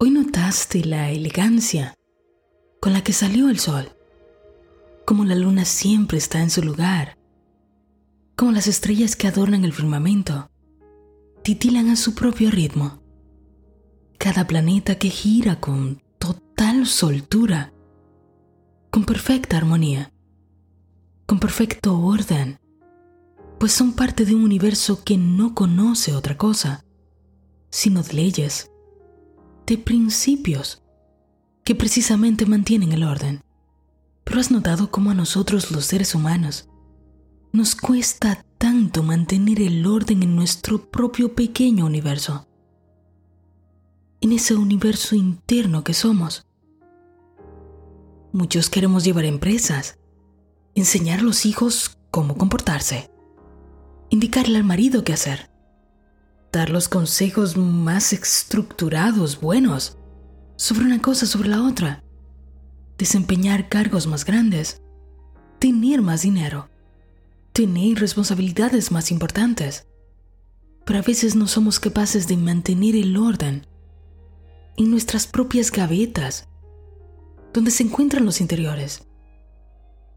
Hoy notaste la elegancia con la que salió el sol, como la luna siempre está en su lugar, como las estrellas que adornan el firmamento titilan a su propio ritmo. Cada planeta que gira con total soltura, con perfecta armonía, con perfecto orden, pues son parte de un universo que no conoce otra cosa, sino de leyes de principios que precisamente mantienen el orden. Pero has notado cómo a nosotros los seres humanos nos cuesta tanto mantener el orden en nuestro propio pequeño universo, en ese universo interno que somos. Muchos queremos llevar empresas, enseñar a los hijos cómo comportarse, indicarle al marido qué hacer, dar los consejos más estructurados, buenos, sobre una cosa, sobre la otra, desempeñar cargos más grandes, tener más dinero, tener responsabilidades más importantes. Pero a veces no somos capaces de mantener el orden en nuestras propias gavetas, donde se encuentran los interiores.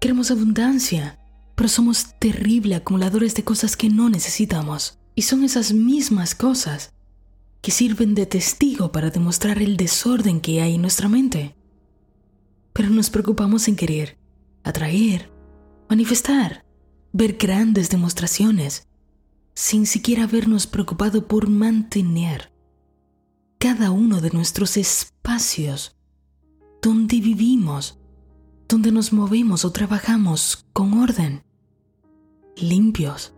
Queremos abundancia, pero somos terribles acumuladores de cosas que no necesitamos. Y son esas mismas cosas que sirven de testigo para demostrar el desorden que hay en nuestra mente. Pero nos preocupamos en querer, atraer, manifestar, ver grandes demostraciones, sin siquiera habernos preocupado por mantener cada uno de nuestros espacios donde vivimos, donde nos movemos o trabajamos con orden, limpios,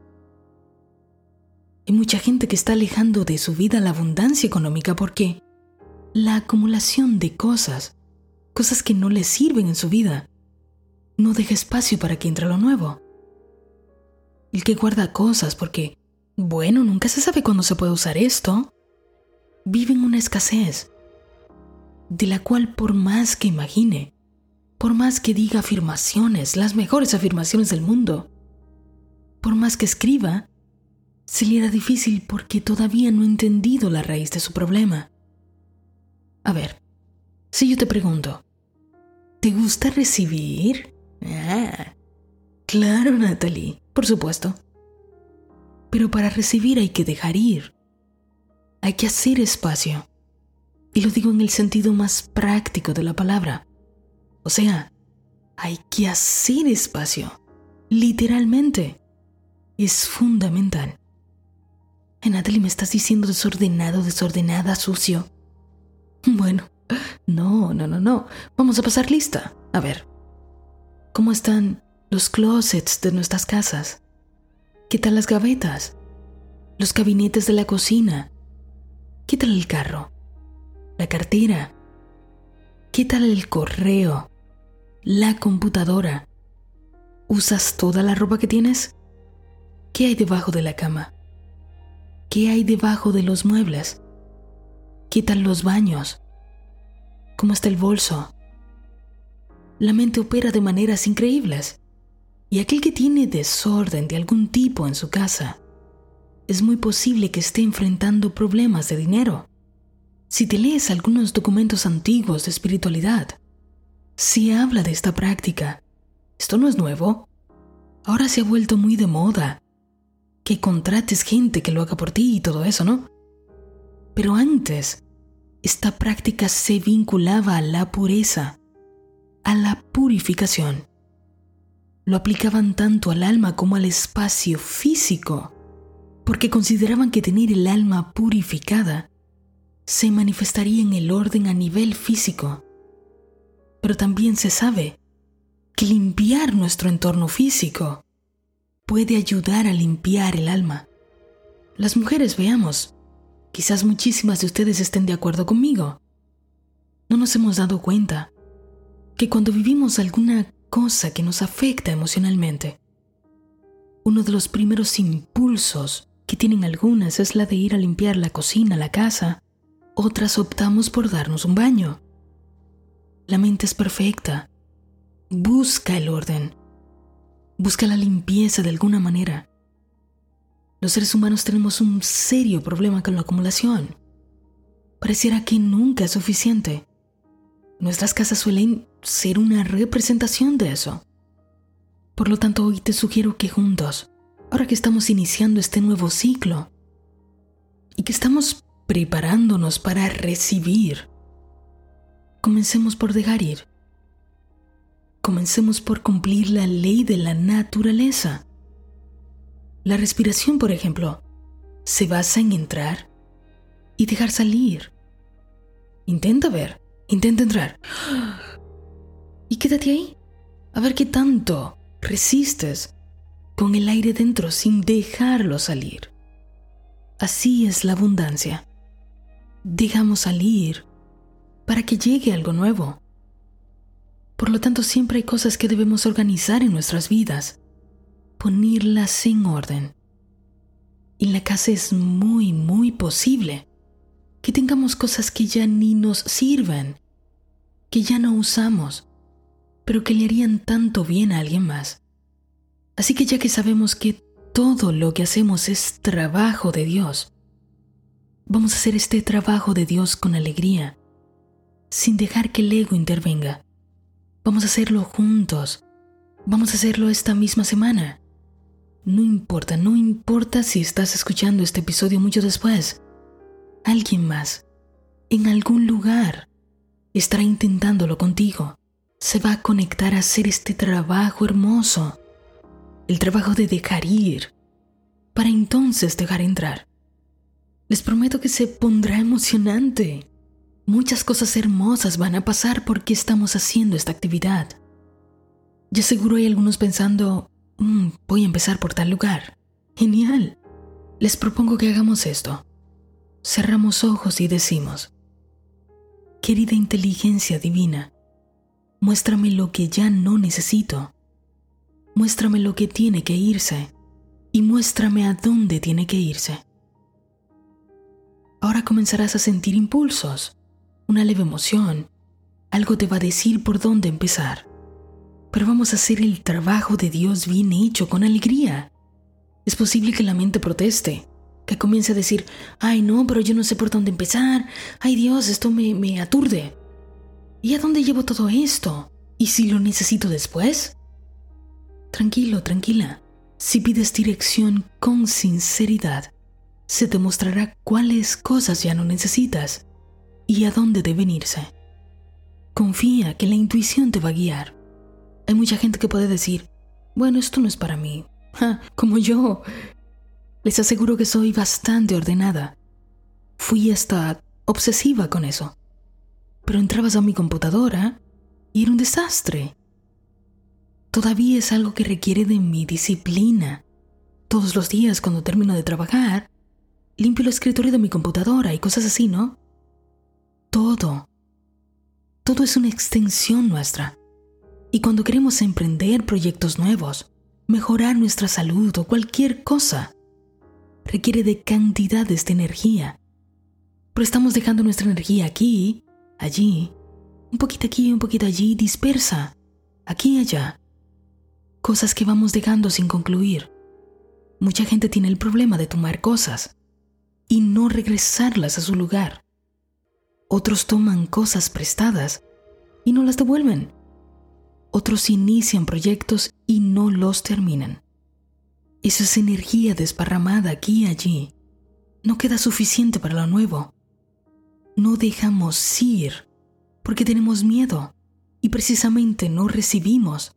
hay mucha gente que está alejando de su vida la abundancia económica porque la acumulación de cosas, cosas que no les sirven en su vida, no deja espacio para que entre lo nuevo. El que guarda cosas porque, bueno, nunca se sabe cuándo se puede usar esto, vive en una escasez, de la cual por más que imagine, por más que diga afirmaciones, las mejores afirmaciones del mundo, por más que escriba, se le era difícil porque todavía no ha entendido la raíz de su problema. A ver, si yo te pregunto, ¿te gusta recibir? Ah, claro, Natalie, por supuesto. Pero para recibir hay que dejar ir. Hay que hacer espacio. Y lo digo en el sentido más práctico de la palabra. O sea, hay que hacer espacio. Literalmente. Es fundamental. Natalie, ¿me estás diciendo desordenado, desordenada, sucio? Bueno, no, no, no, no. Vamos a pasar lista. A ver, ¿cómo están los closets de nuestras casas? ¿Qué tal las gavetas? Los gabinetes de la cocina. ¿Qué tal el carro? La cartera. ¿Qué tal el correo? La computadora. ¿Usas toda la ropa que tienes? ¿Qué hay debajo de la cama? ¿Qué hay debajo de los muebles? ¿Qué tal los baños? ¿Cómo está el bolso? La mente opera de maneras increíbles. Y aquel que tiene desorden de algún tipo en su casa, es muy posible que esté enfrentando problemas de dinero. Si te lees algunos documentos antiguos de espiritualidad, se habla de esta práctica. Esto no es nuevo. Ahora se ha vuelto muy de moda que contrates gente que lo haga por ti y todo eso, ¿no? Pero antes, esta práctica se vinculaba a la pureza, a la purificación. Lo aplicaban tanto al alma como al espacio físico, porque consideraban que tener el alma purificada se manifestaría en el orden a nivel físico. Pero también se sabe que limpiar nuestro entorno físico puede ayudar a limpiar el alma. Las mujeres, veamos, quizás muchísimas de ustedes estén de acuerdo conmigo. No nos hemos dado cuenta que cuando vivimos alguna cosa que nos afecta emocionalmente, uno de los primeros impulsos que tienen algunas es la de ir a limpiar la cocina, la casa. Otras optamos por darnos un baño. La mente es perfecta. Busca el orden. Busca la limpieza de alguna manera. Los seres humanos tenemos un serio problema con la acumulación. pareciera que nunca es suficiente. Nuestras casas suelen ser una representación de eso. Por lo tanto, hoy te sugiero que juntos, ahora que estamos iniciando este nuevo ciclo y que estamos preparándonos para recibir, comencemos por dejar ir. Comencemos por cumplir la ley de la naturaleza. La respiración, por ejemplo, se basa en entrar y dejar salir. Intenta ver, intenta entrar. Y quédate ahí, a ver qué tanto resistes con el aire dentro sin dejarlo salir. Así es la abundancia. Dejamos salir para que llegue algo nuevo. Por lo tanto, siempre hay cosas que debemos organizar en nuestras vidas, ponerlas en orden. En la casa es muy, muy posible que tengamos cosas que ya ni nos sirven, que ya no usamos, pero que le harían tanto bien a alguien más. Así que ya que sabemos que todo lo que hacemos es trabajo de Dios, vamos a hacer este trabajo de Dios con alegría, sin dejar que el ego intervenga. Vamos a hacerlo juntos. Vamos a hacerlo esta misma semana. No importa, no importa si estás escuchando este episodio mucho después. Alguien más, en algún lugar, estará intentándolo contigo se va a conectar a hacer este trabajo hermoso, el trabajo de dejar ir, para entonces dejar entrar. Les prometo que se pondrá emocionante. Muchas cosas hermosas van a pasar porque estamos haciendo esta actividad. Ya seguro hay algunos pensando, mm, voy a empezar por tal lugar. Genial. Les propongo que hagamos esto. Cerramos ojos y decimos, querida inteligencia divina, Muéstrame lo que ya no necesito. Muéstrame lo que tiene que irse y muéstrame a dónde tiene que irse. Ahora comenzarás a sentir impulsos, una leve emoción, algo te va a decir por dónde empezar. Pero vamos a hacer el trabajo de Dios bien hecho, con alegría. Es posible que la mente proteste, que comience a decir, ay no, pero yo no sé por dónde empezar, ay Dios, esto me, me aturde. ¿Y a dónde llevo todo esto? ¿Y si lo necesito después? Tranquilo, tranquila. Si pides dirección con sinceridad, se te mostrará cuáles cosas ya no necesitas y a dónde deben irse. Confía que la intuición te va a guiar. Hay mucha gente que puede decir, bueno, esto no es para mí. como yo. Les aseguro que soy bastante ordenada. Fui hasta obsesiva con eso pero entrabas a mi computadora y era un desastre. Todavía es algo que requiere de mi disciplina. Todos los días cuando termino de trabajar, limpio el escritorio de mi computadora y cosas así, ¿no? Todo. Todo es una extensión nuestra. Y cuando queremos emprender proyectos nuevos, mejorar nuestra salud o cualquier cosa, requiere de cantidades de energía. Pero estamos dejando nuestra energía aquí allí, un poquito aquí, un poquito allí, dispersa, aquí y allá. Cosas que vamos dejando sin concluir. Mucha gente tiene el problema de tomar cosas y no regresarlas a su lugar. Otros toman cosas prestadas y no las devuelven. Otros inician proyectos y no los terminan. Esa es energía desparramada aquí y allí. No queda suficiente para lo nuevo no dejamos ir porque tenemos miedo y precisamente no recibimos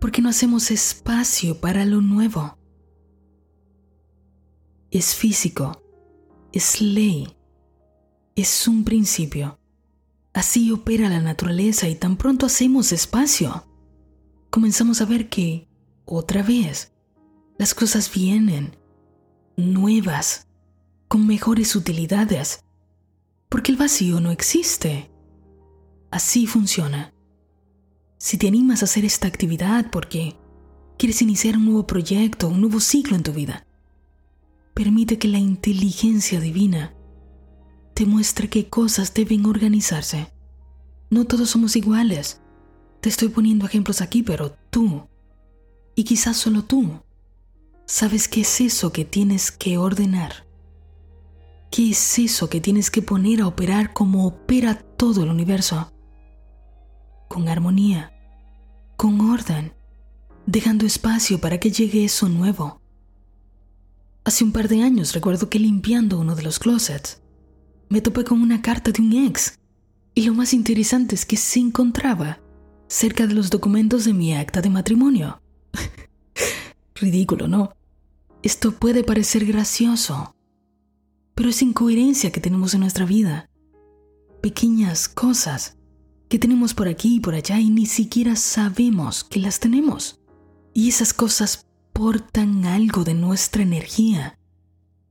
porque no hacemos espacio para lo nuevo. Es físico, es ley, es un principio. Así opera la naturaleza y tan pronto hacemos espacio, comenzamos a ver que, otra vez, las cosas vienen, nuevas, con mejores utilidades, porque el vacío no existe. Así funciona. Si te animas a hacer esta actividad porque quieres iniciar un nuevo proyecto, un nuevo ciclo en tu vida, permite que la inteligencia divina te muestre qué cosas deben organizarse. No todos somos iguales. Te estoy poniendo ejemplos aquí, pero tú, y quizás solo tú, sabes qué es eso que tienes que ordenar. ¿Qué es eso que tienes que poner a operar como opera todo el universo? Con armonía, con orden, dejando espacio para que llegue eso nuevo. Hace un par de años recuerdo que limpiando uno de los closets, me topé con una carta de un ex y lo más interesante es que se encontraba cerca de los documentos de mi acta de matrimonio. Ridículo, ¿no? Esto puede parecer gracioso, pero es incoherencia que tenemos en nuestra vida. Pequeñas cosas que tenemos por aquí y por allá y ni siquiera sabemos que las tenemos. Y esas cosas portan algo de nuestra energía,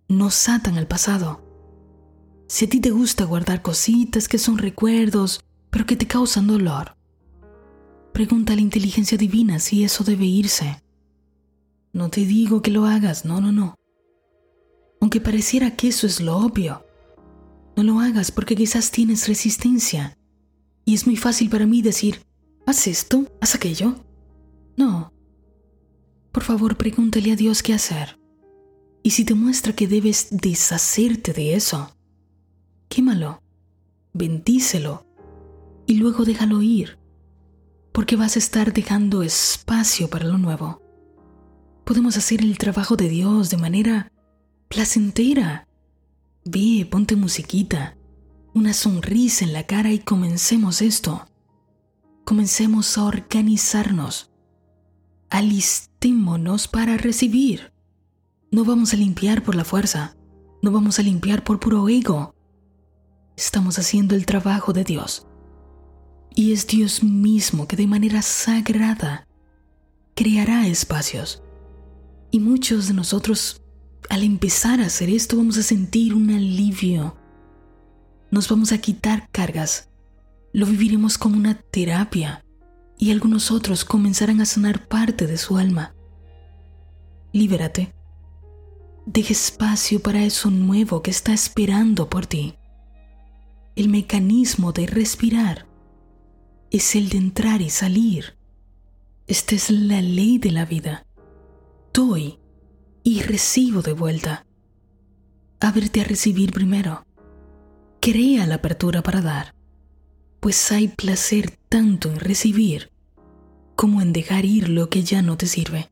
nos atan al pasado. Si a ti te gusta guardar cositas que son recuerdos, pero que te causan dolor, pregunta a la inteligencia divina si eso debe irse. No te digo que lo hagas, no, no, no aunque pareciera que eso es lo obvio. No lo hagas porque quizás tienes resistencia. Y es muy fácil para mí decir, haz esto, haz aquello. No. Por favor, pregúntale a Dios qué hacer. Y si te muestra que debes deshacerte de eso, quémalo, bendícelo y luego déjalo ir, porque vas a estar dejando espacio para lo nuevo. Podemos hacer el trabajo de Dios de manera placentera. Ve, ponte musiquita, una sonrisa en la cara y comencemos esto. Comencemos a organizarnos. Alistémonos para recibir. No vamos a limpiar por la fuerza, no vamos a limpiar por puro ego. Estamos haciendo el trabajo de Dios. Y es Dios mismo que de manera sagrada creará espacios. Y muchos de nosotros al empezar a hacer esto vamos a sentir un alivio. Nos vamos a quitar cargas. Lo viviremos como una terapia y algunos otros comenzarán a sanar parte de su alma. Libérate. Deja espacio para eso nuevo que está esperando por ti. El mecanismo de respirar es el de entrar y salir. Esta es la ley de la vida. Doy y recibo de vuelta. Ábrete a recibir primero. Crea la apertura para dar, pues hay placer tanto en recibir como en dejar ir lo que ya no te sirve.